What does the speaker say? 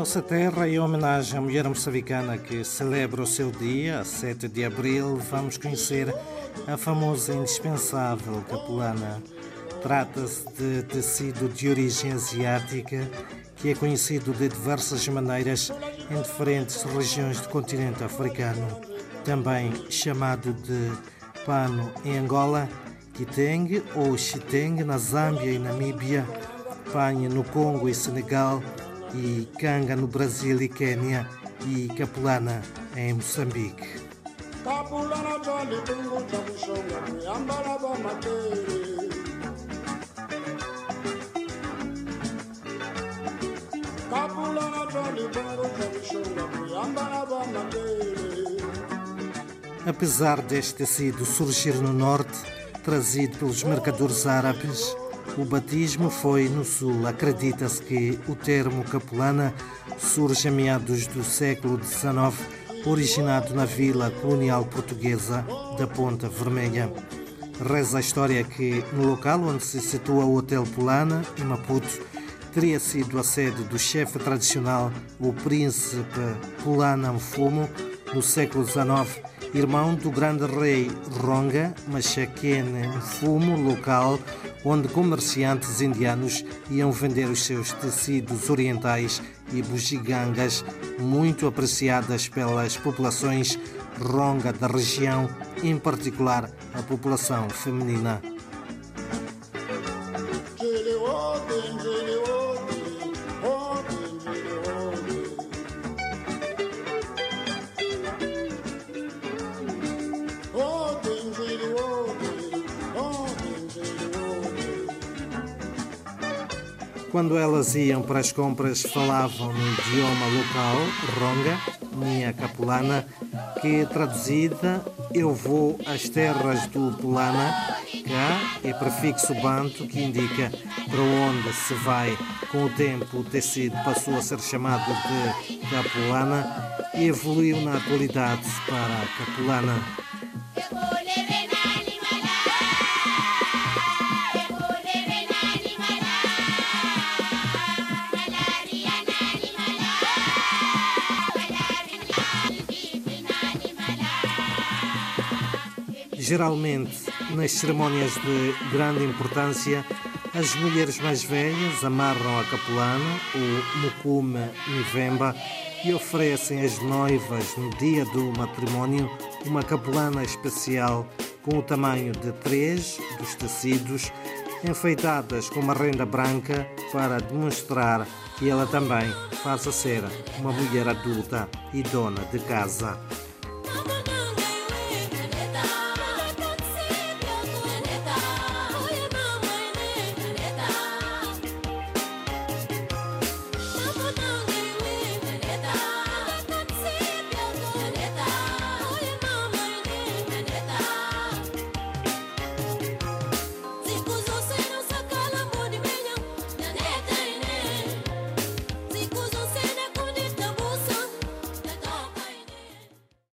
nossa terra, em homenagem à mulher moçambicana que celebra o seu dia, 7 de abril, vamos conhecer a famosa indispensável capulana. Trata-se de tecido de origem asiática que é conhecido de diversas maneiras em diferentes regiões do continente africano. Também chamado de pano em Angola, kiteng ou chiteng na Zâmbia e Namíbia, panha no Congo e Senegal e canga no Brasil e Quênia e capulana em Moçambique. Apesar deste tecido surgir no norte, trazido pelos mercadores árabes, o batismo foi no sul. Acredita-se que o termo capulana surge a meados do século XIX, originado na vila colonial portuguesa da Ponta Vermelha. Reza a história que, no local onde se situa o Hotel Polana, em Maputo, teria sido a sede do chefe tradicional, o príncipe Pulana Mfumo, no século XIX, irmão do grande rei Ronga Machaquene Mfumo, local onde comerciantes indianos iam vender os seus tecidos orientais e bugigangas, muito apreciadas pelas populações ronga da região, em particular a população feminina. Quando elas iam para as compras, falavam no idioma local, ronga, minha capulana, que traduzida eu vou às terras do Pulana, cá é prefixo banto que indica para onde se vai. Com o tempo, o tecido passou a ser chamado de capulana e evoluiu na atualidade para capulana. Geralmente, nas cerimónias de grande importância, as mulheres mais velhas amarram a capulana, o mucume nivemba, e oferecem às noivas, no dia do matrimónio, uma capulana especial com o tamanho de três dos tecidos, enfeitadas com uma renda branca para demonstrar que ela também passa a ser uma mulher adulta e dona de casa.